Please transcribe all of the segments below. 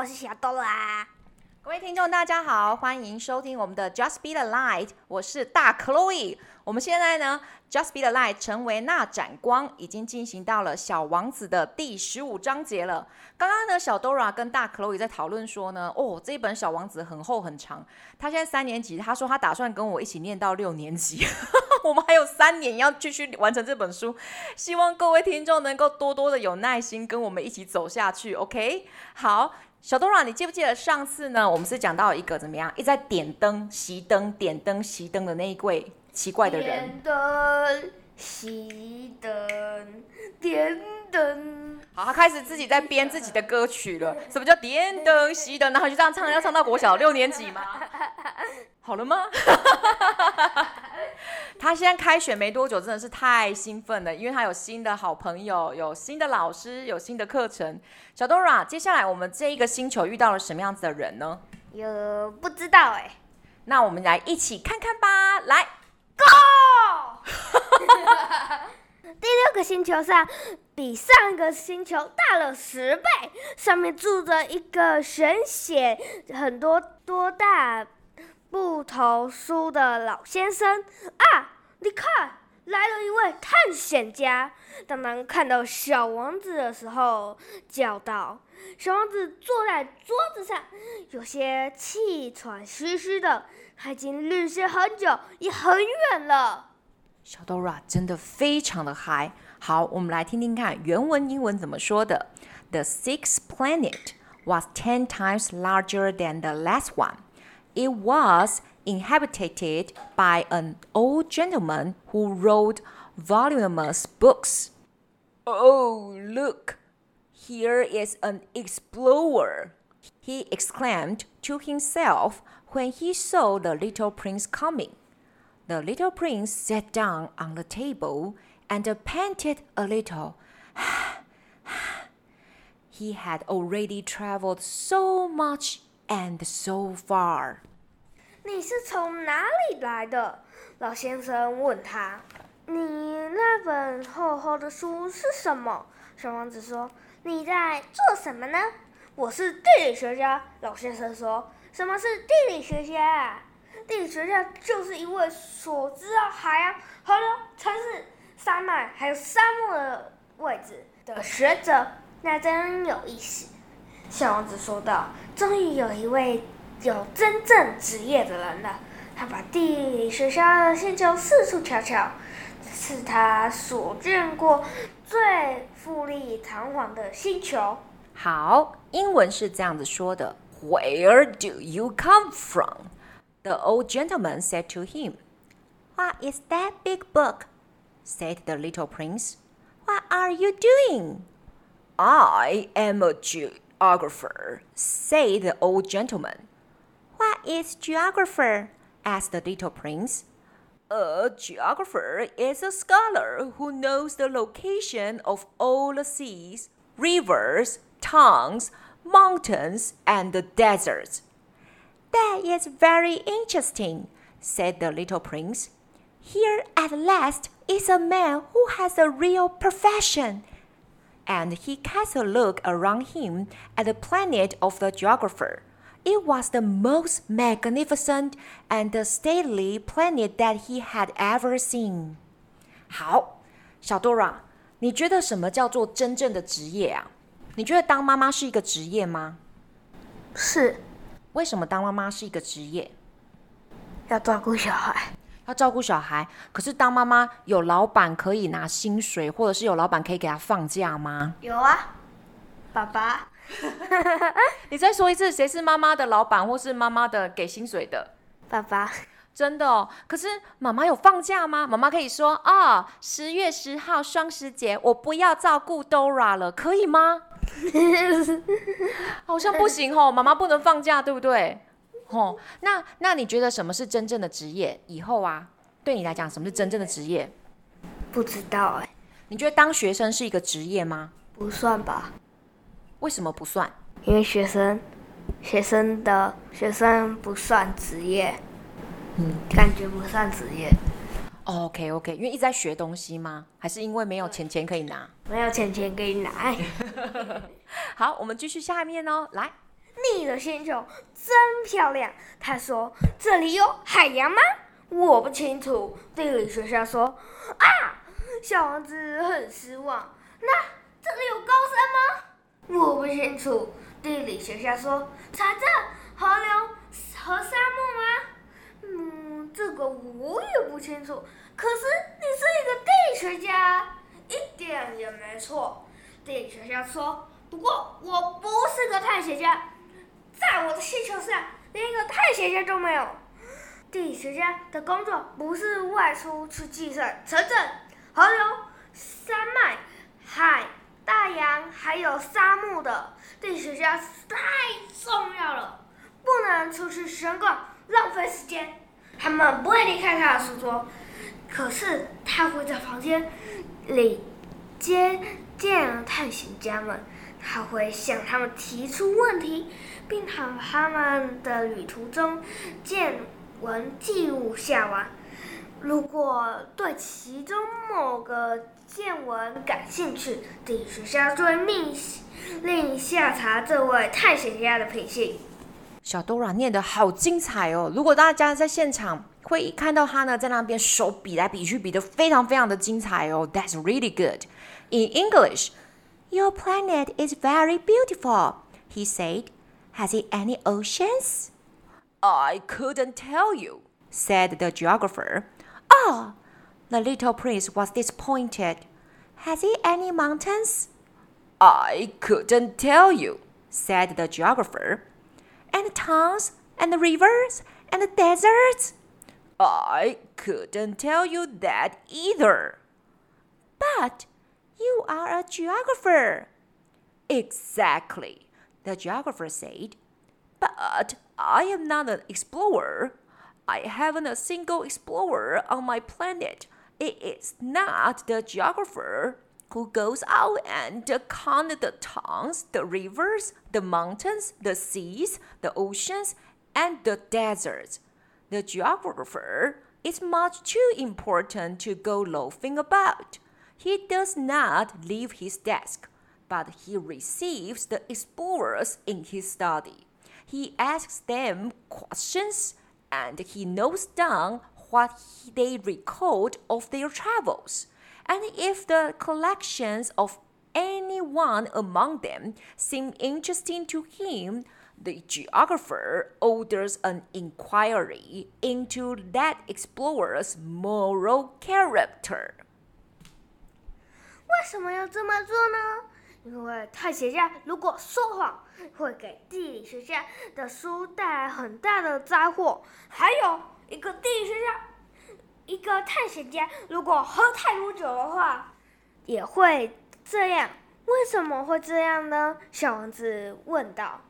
我是小豆啦。各位听众，大家好，欢迎收听我们的 Just Be the Light，我是大 Chloe。我们现在呢，Just Be the Light 成为那盏光，已经进行到了小王子的第十五章节了。刚刚呢，小 Dora 跟大 Chloe 在讨论说呢，哦，这一本小王子很厚很长，他现在三年级，他说他打算跟我一起念到六年级，我们还有三年要继续完成这本书，希望各位听众能够多多的有耐心跟我们一起走下去，OK？好。小东啊，你记不记得上次呢？我们是讲到一个怎么样，一直在点灯、熄灯、点灯、熄灯的那一位奇怪的人。点灯、熄灯、点灯。好，他开始自己在编自己的歌曲了。什么叫点灯、熄灯？然后就这样唱，要唱到国小六年级吗？好了吗？他现在开学没多久，真的是太兴奋了，因为他有新的好朋友，有新的老师，有新的课程。小 Dora，接下来我们这一个星球遇到了什么样子的人呢？有不知道哎。那我们来一起看看吧。来，Go！第六个星球上比上一个星球大了十倍，上面住着一个神写，很多多大？不投书的老先生啊，你看，来了一位探险家。当他看到小王子的时候，叫道：“小王子坐在桌子上，有些气喘吁吁的，他已经旅行很久，也很远了。”小 Dora 真的非常的嗨。好，我们来听听看原文英文怎么说的：“The sixth planet was ten times larger than the last one.” It was inhabited by an old gentleman who wrote voluminous books. Oh, look! Here is an explorer! He exclaimed to himself when he saw the little prince coming. The little prince sat down on the table and panted a little. he had already traveled so much and so far. 你是从哪里来的？老先生问他。你那本厚厚的书是什么？小王子说。你在做什么呢？我是地理学家。老先生说。什么是地理学家？地理学家就是一位所知道海洋、河流、城市、山脉还有沙漠的位置的学者。那真有意思。小王子说道：“终于有一位有真正职业的人了。他把地理学家的星球四处瞧瞧，这是他所见过最富丽堂皇的星球。”好，英文是这样子说的：“Where do you come from?” The old gentleman said to him. “What is that big book?” said the little prince. “What are you doing?” “I am a geographer, said the old gentleman. What is geographer? asked the little prince. A geographer is a scholar who knows the location of all the seas, rivers, towns, mountains, and the deserts. That is very interesting, said the little prince. Here at last is a man who has a real profession and he cast a look around him at the planet of the geographer. It was the most magnificent and stately planet that he had ever seen. 好，小 Dora，你觉得什么叫做真正的职业啊？你觉得当妈妈是一个职业吗？是。 为什么当妈妈是一个职业？要照顾小孩。要照顾小孩，可是当妈妈有老板可以拿薪水，或者是有老板可以给他放假吗？有啊，爸爸。你再说一次，谁是妈妈的老板，或是妈妈的给薪水的？爸爸。真的哦，可是妈妈有放假吗？妈妈可以说啊，哦，十月十号双十节，我不要照顾 Dora 了，可以吗？好像不行哦，妈妈不能放假，对不对？哦，那那你觉得什么是真正的职业？以后啊，对你来讲，什么是真正的职业？不知道哎。你觉得当学生是一个职业吗？不算吧。为什么不算？因为学生，学生的学生不算职业。嗯，感觉不算职业。OK OK，因为一直在学东西吗？还是因为没有钱钱可以拿？没有钱钱可以拿。好，我们继续下面哦。来，你的星球真漂亮。他说：“这里有海洋吗？”我不清楚。地理学家说：“啊！”小王子很失望。那这里有高山吗？我不清楚。地理学家说：“查证河流和沙漠吗？”嗯，这个我也不清楚。可是你是一个地理学家，一点也没错。地理学家说：“不过我不是个探险家，在我的星球上连一个探险家都没有。地理学家的工作不是外出去计算城镇、河流、山脉、海、大洋还有沙漠的。地理学家太重要了，不能出去闲逛，浪费时间。他们不会离开他的书桌。”可是他会在房间里接见探险家们，他会向他们提出问题，并把他们的旅途中见闻记录下来。如果对其中某个见闻感兴趣，地学家就会命令下查这位探险家的品性。小 Dora 念得好精彩哦！如果大家在现场。会看到他呢，在那边手比来比去，比得非常非常的精彩哦。That's really good. In English, your planet is very beautiful, he said. Has it any oceans? I couldn't tell you, said the geographer. Oh, the little prince was disappointed. Has it any mountains? I couldn't tell you, said the geographer. And towns, and the rivers, and the deserts? I couldn't tell you that either. But you are a geographer. Exactly, the geographer said. But I am not an explorer. I haven't a single explorer on my planet. It is not the geographer who goes out and count the towns, the rivers, the mountains, the seas, the oceans, and the deserts. The geographer is much too important to go loafing about. He does not leave his desk, but he receives the explorers in his study. He asks them questions and he notes down what they record of their travels. And if the collections of anyone among them seem interesting to him, the geographer orders an inquiry into that explorer's moral character. 为什么要这么做呢？因为探险家如果说谎，会给地理学家的书带来很大的灾祸。还有一个地理学家， 一个探险家，如果喝太多酒的话，也会这样。为什么会这样呢？小王子问道。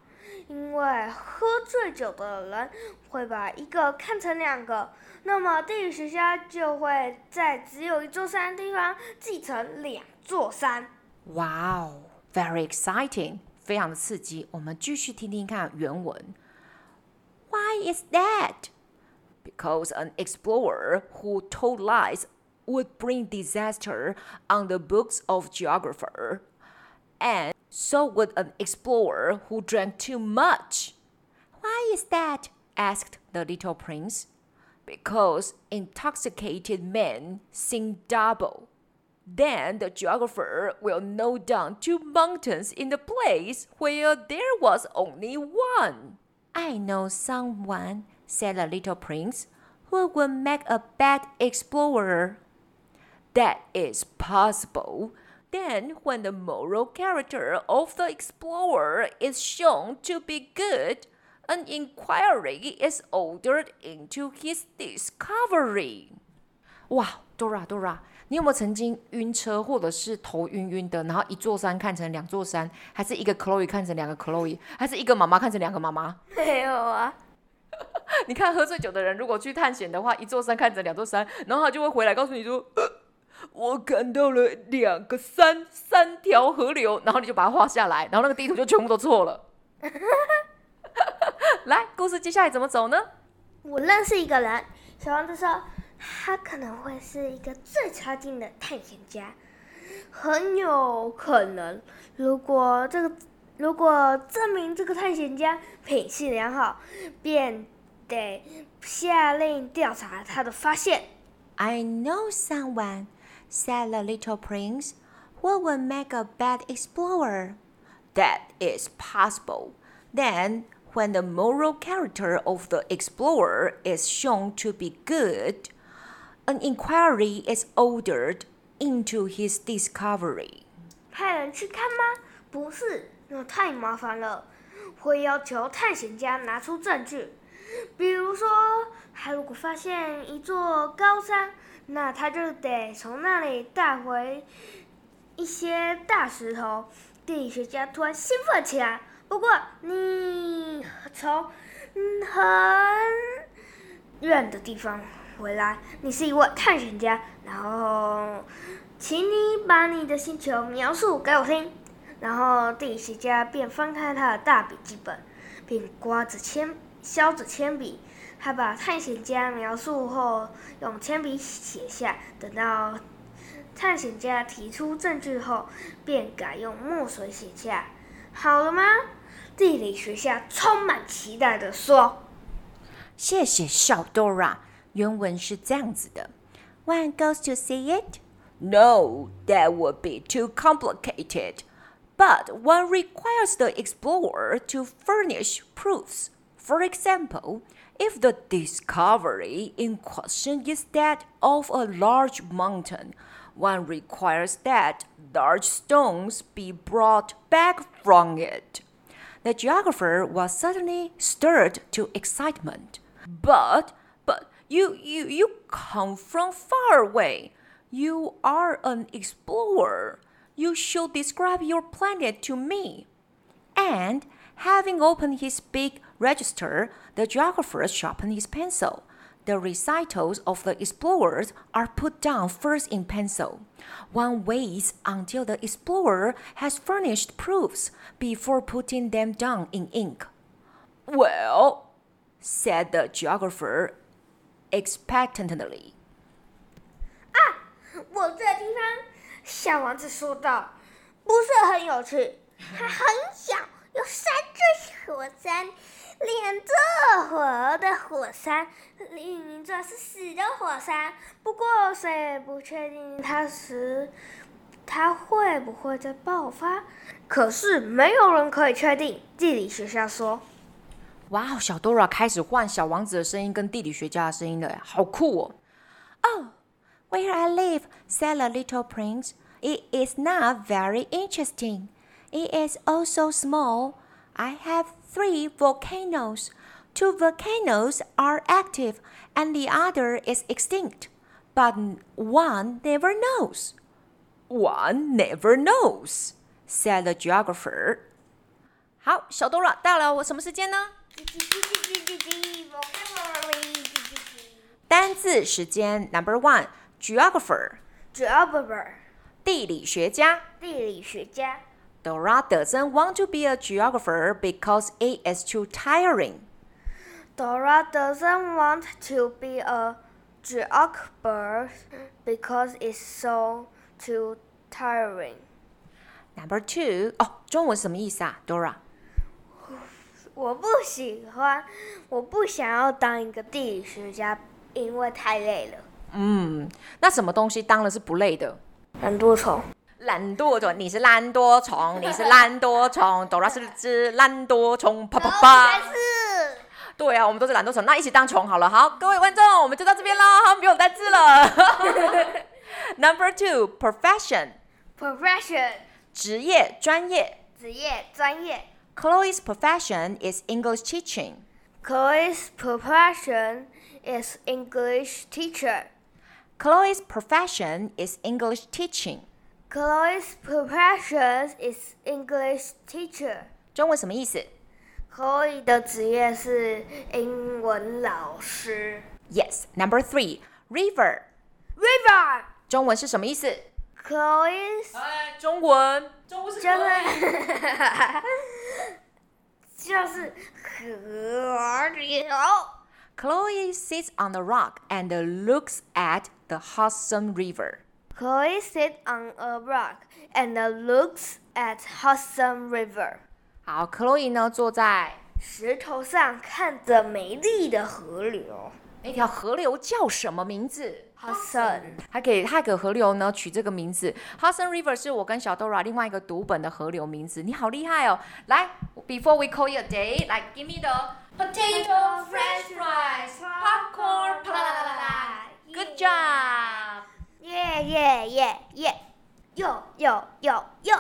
因为喝醉酒的人会把一个看成两个，那么地理学家就会在只有一座山的地方继承两座山。哇哦，very exciting，非常的刺激。我们继续听听看原文。Why is that? Because an explorer who told lies would bring disaster on the books of geographer, and So would an explorer who drank too much. Why is that? asked the little prince. Because intoxicated men sing double. Then the geographer will note down two mountains in the place where there was only one. I know someone, said the little prince, who would make a bad explorer. That is possible, then, when the moral character of the explorer is shown to be good, an inquiry is ordered into his discovery. 哇，Dora Dora，你有没有曾经晕车，或者是头晕晕的，然后一座山看成两座山，还是一个 Chloe 看成两个 Chloe，还是一个妈妈看成两个妈妈？没有啊。你看喝醉酒的人，如果去探险的话，一座山看成两座山，然后他就会回来告诉你说。我看到了两个山，三条河流，然后你就把它画下来，然后那个地图就全部都错了。来，故事接下来怎么走呢？我认识一个人，小王子说，他可能会是一个最差劲的探险家，很有可能，如果这个如果证明这个探险家品性良好，便得下令调查他的发现。I know someone, said the little prince, who would make a bad explorer. That is possible. Then, when the moral character of the explorer is shown to be good, an inquiry is ordered into his discovery. 派人去看吗？不是，那太麻烦了。会要求探险家拿出证据，比如说，他如果发现一座高山，那他就得从那里带回一些大石头。地理学家突然兴奋起来。不过，你从很远的地方回来，你是一位探险家，然后，请你把你的星球描述给我听。然后，地理学家便翻开他的大笔记本，并刮着铅，削着铅笔。他把探险家描述后，用铅笔写下。等到探险家提出证据后，便改用墨水写下。好了吗？地理学家充满期待地说：“谢谢小 Dora。”原文是这样子的：“One goes to see it? No, that would be too complicated. But one requires the explorer to furnish proofs. For example, if the discovery in question is that of a large mountain, one requires that large stones be brought back from it.” The geographer was suddenly stirred to excitement. But, but, you, you, you come from far away. You are an explorer. You should describe your planet to me. And, having opened his big register, the geographer sharpened his pencil. The recitals of the explorers are put down first in pencil. One waits until the explorer has furnished proofs before putting them down in ink. Well, said the geographer expectantly. 啊，我这地方，小王子说道，不是很有趣，它很小，有三座火山。两座活的火山，另一座是死的火山。不过谁也不确定它时，它会不会再爆发。可是没有人可以确定。地理学家说：“哇，小 Dora 开始换小王子的声音跟地理学家的声音了，好酷哦！”Oh, where I live, said the little prince, it is not very interesting. It is also small. I have three volcanoes. Two volcanoes are active and the other is extinct. But one never knows. One never knows, said the geographer. 好，小 Dora，到了我什么时间呢？ 单字时间 Number one, geographer. Geographer. 地理学家。地理学家。Dora doesn't want to be a geographer because it is too tiring. Dora doesn't want to be a geographer because it's so too tiring. Number two，哦，中文什么意思啊，Dora？ 我不喜欢，我不想要当一个地理学家，因为太累了。嗯，那什么东西当了是不累的？懒惰虫。懒惰虫，你是懒惰虫，你是懒惰虫，Dora 是只懒惰虫，啪啪啪。是。对啊，我们都是懒惰虫，那一起当虫好了。好，各位观众，我们就到这边喽，不用单字了。Number two, profession. Profession. 职业、专业。职业、专业。Chloe's profession is English teaching. Chloe's profession is English teacher. Chloe's profession is English teaching. Chloe's profession is English teacher. 中文什么意思？Chloe 的职业是英文老师。Yes. Number three, river. River. 中文是什么意思？Chloe's 哎，中文，中文是就是 就是河流。Chloe sits on the rock and looks at the Hudson River. Chloe sits on a rock and looks at Hudson River. 好，Chloe 呢坐在石头上看着美丽的河流。那条河流叫什么名字？Hudson。还给他给河流呢取这个名字。Hudson River 是我跟小 Dora 另外一个读本的河流名字。你好厉害哦！来，Before we call you a day，来，give me the potato, French fries, popcorn，啪啦啦啦啦，Good job！耶耶耶耶，又又又又。